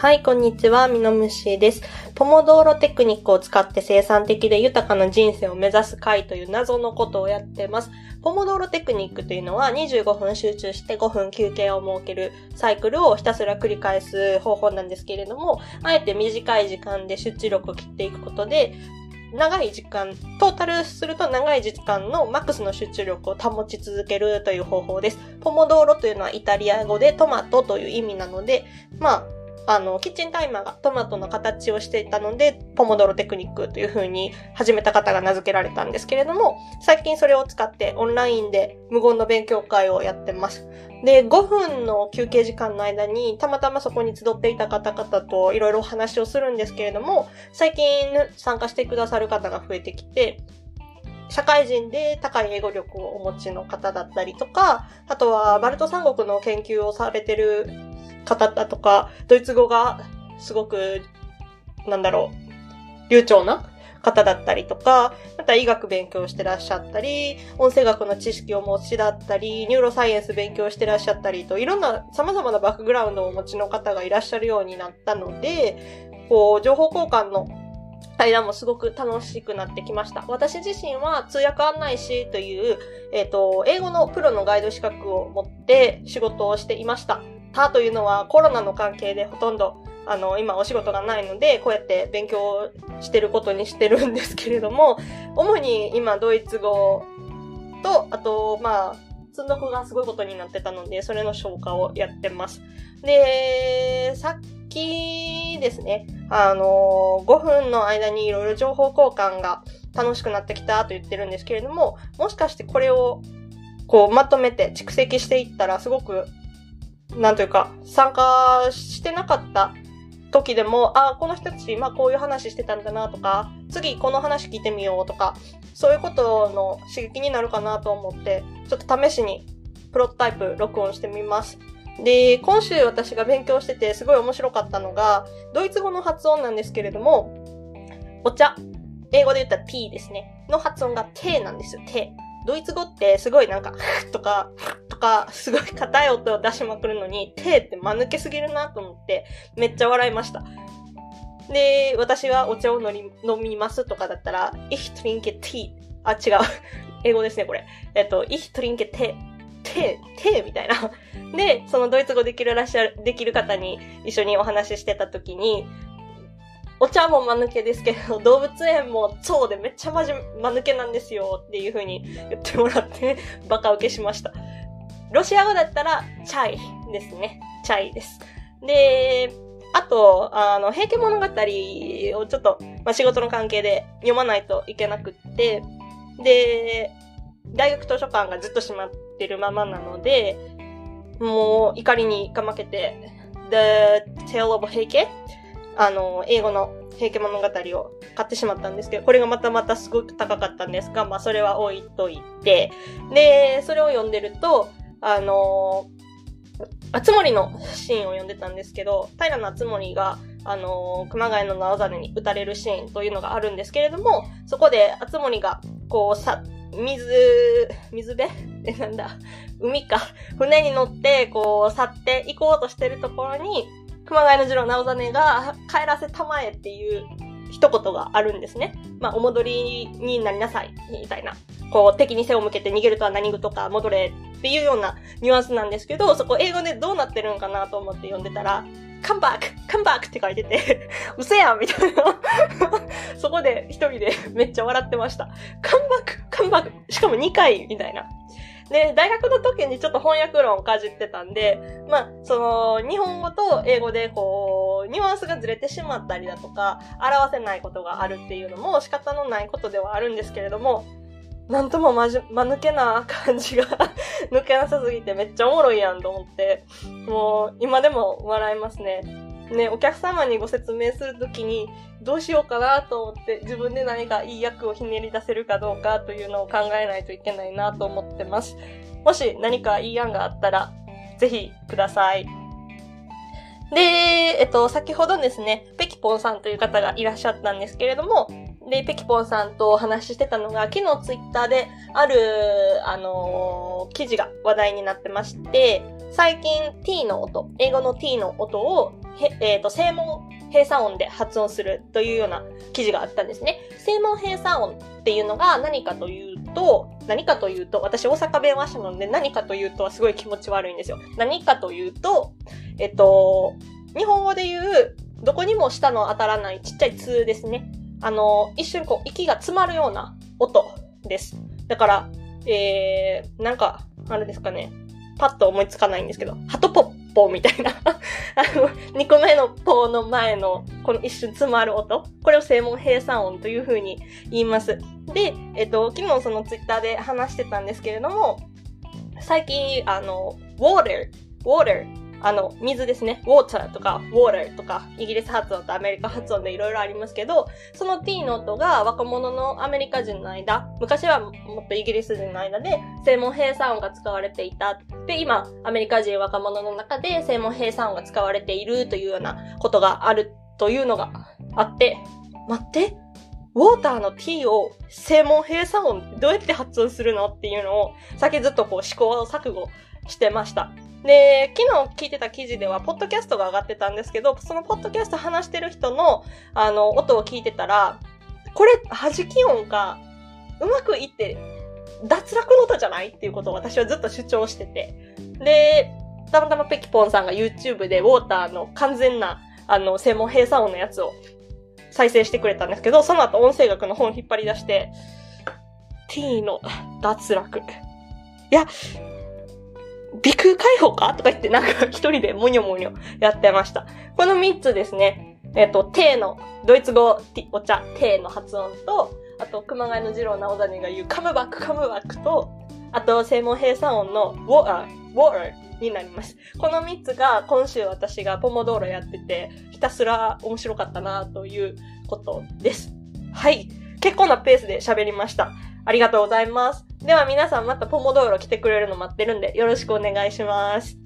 はい、こんにちは、ミノムシです。ポモドーロテクニックを使って生産的で豊かな人生を目指す会という謎のことをやってます。ポモドーロテクニックというのは25分集中して5分休憩を設けるサイクルをひたすら繰り返す方法なんですけれども、あえて短い時間で集中力を切っていくことで、長い時間、トータルすると長い時間のマックスの集中力を保ち続けるという方法です。ポモドーロというのはイタリア語でトマトという意味なので、まあ、あの、キッチンタイマーがトマトの形をしていたので、ポモドロテクニックという風に始めた方が名付けられたんですけれども、最近それを使ってオンラインで無言の勉強会をやってます。で、5分の休憩時間の間に、たまたまそこに集っていた方々といろいろお話をするんですけれども、最近参加してくださる方が増えてきて、社会人で高い英語力をお持ちの方だったりとか、あとはバルト三国の研究をされてる方だとか、ドイツ語がすごく、なんだろう、流暢な方だったりとか、また医学勉強してらっしゃったり、音声学の知識を持ちだったり、ニューロサイエンス勉強してらっしゃったりと、いろんな様々なバックグラウンドをお持ちの方がいらっしゃるようになったので、こう、情報交換の対談もすごく楽しくなってきました。私自身は通訳案内士という、えっ、ー、と、英語のプロのガイド資格を持って仕事をしていました。たというのはコロナの関係でほとんどあの、今お仕事がないので、こうやって勉強してることにしてるんですけれども、主に今ドイツ語と、あと、まあ、積んどくがすごいことになってたので、それの消化をやってます。で、さっきですね、あの、5分の間にいろいろ情報交換が楽しくなってきたと言ってるんですけれども、もしかしてこれをこうまとめて蓄積していったらすごくなんというか、参加してなかった時でも、あ、この人たち、まあこういう話してたんだなとか、次この話聞いてみようとか、そういうことの刺激になるかなと思って、ちょっと試しにプロトタイプ録音してみます。で、今週私が勉強しててすごい面白かったのが、ドイツ語の発音なんですけれども、お茶、英語で言ったら t ですね、の発音が t なんですよ、t。ドイツ語ってすごいなんか、とか、か、すごい硬い音を出しまくるのに、手って間抜けすぎるなと思って、めっちゃ笑いました。で、私はお茶を飲みますとかだったら、ich trinke Tee。あ、違う。英語ですね、これ。えっと、ich trinke Tee。手、手みたいな。で、そのドイツ語できるらしゃ、できる方に一緒にお話ししてた時に、お茶も間抜けですけど、動物園も蝶でめっちゃまじ間抜けなんですよっていう風に言ってもらって、バカ受けしました。ロシア語だったら、チャイですね。チャイです。で、あと、あの、平家物語をちょっと、まあ、仕事の関係で読まないといけなくって、で、大学図書館がずっと閉まってるままなので、もう怒りにかまけて、The Tale of Heike あの、英語の平家物語を買ってしまったんですけど、これがまたまたすごく高かったんですが、まあそれは置いといて、で、それを読んでると、あのあつ森のシーンを読んでたんですけど、平のあつ森が、あの熊谷の直実に撃たれるシーンというのがあるんですけれども、そこであつ森が、こう、さ、水、水辺？え、なんだ？海か？船に乗って、こう、去って行こうとしてるところに、熊谷の次郎直実が帰らせたまえっていう一言があるんですね。まあ、お戻りになりなさい、みたいな。こう、敵に背を向けて逃げるとは何事か戻れっていうようなニュアンスなんですけど、そこ英語でどうなってるんかなと思って読んでたら、come back! come back! って書いてて、うせやんみたいな。そこで一人でめっちゃ笑ってました。come back! come back! しかも2回みたいな。で、大学の時にちょっと翻訳論をかじってたんで、まあ、その、日本語と英語でこう、ニュアンスがずれてしまったりだとか、表せないことがあるっていうのも仕方のないことではあるんですけれども、なんともまじ、ま抜けな感じが 抜けなさすぎてめっちゃおもろいやんと思って、もう今でも笑いますね。ね、お客様にご説明するときにどうしようかなと思って自分で何かいい役をひねり出せるかどうかというのを考えないといけないなと思ってます。もし何かいい案があったらぜひください。で、えっと、先ほどですね、ペキポンさんという方がいらっしゃったんですけれども、で、ペキポンさんとお話ししてたのが、昨日ツイッターである、あのー、記事が話題になってまして、最近 t の音、英語の t の音をえっ、と、声門閉鎖音で発音するというような記事があったんですね。声門閉鎖音っていうのが何かというと、何かというと、私大阪弁話者なので何かというとはすごい気持ち悪いんですよ。何かというと、えっと、日本語で言う、どこにも舌の当たらないちっちゃい通ですね。あの、一瞬こう、息が詰まるような音です。だから、えー、なんか、あれですかね。パッと思いつかないんですけど、ハトポッポみたいな あの、2個目のポーの前の、この一瞬詰まる音。これを声門閉鎖音という風に言います。で、えっと、昨日そのツイッターで話してたんですけれども、最近、あの、water, water あの、水ですね。water とか water とか、イギリス発音とアメリカ発音でいろいろありますけど、その t の音が若者のアメリカ人の間、昔はもっとイギリス人の間で、声門閉鎖音が使われていた。で、今、アメリカ人若者の中で声門閉鎖音が使われているというようなことがあるというのがあって、待ってウォーターの t を声門閉鎖音どうやって発音するのっていうのを、さっきずっとこう試行錯誤してました。で、昨日聞いてた記事では、ポッドキャストが上がってたんですけど、そのポッドキャスト話してる人の、あの、音を聞いてたら、これ、弾き音が、うまくいって、脱落の音じゃない？っていうことを私はずっと主張してて。で、たまたまペキポンさんが YouTube でウォーターの完全な、あの、専門閉鎖音のやつを再生してくれたんですけど、その後音声学の本引っ張り出して、t の脱落。いや、鼻腔解放か？とか言ってなんか一人でもにょもにょやってました。この三つですね。えっ、と、テーの、ドイツ語、お茶、テーの発音と、あと、熊谷の次郎直谷が言うカムバックカムバックと、あと、声門閉鎖音のウォー、ウォーになります。この三つが今週私がポモドーロやってて、ひたすら面白かったなということです。はい。結構なペースで喋りました。ありがとうございます。では皆さんまたポモドーロ来てくれるの待ってるんでよろしくお願いします。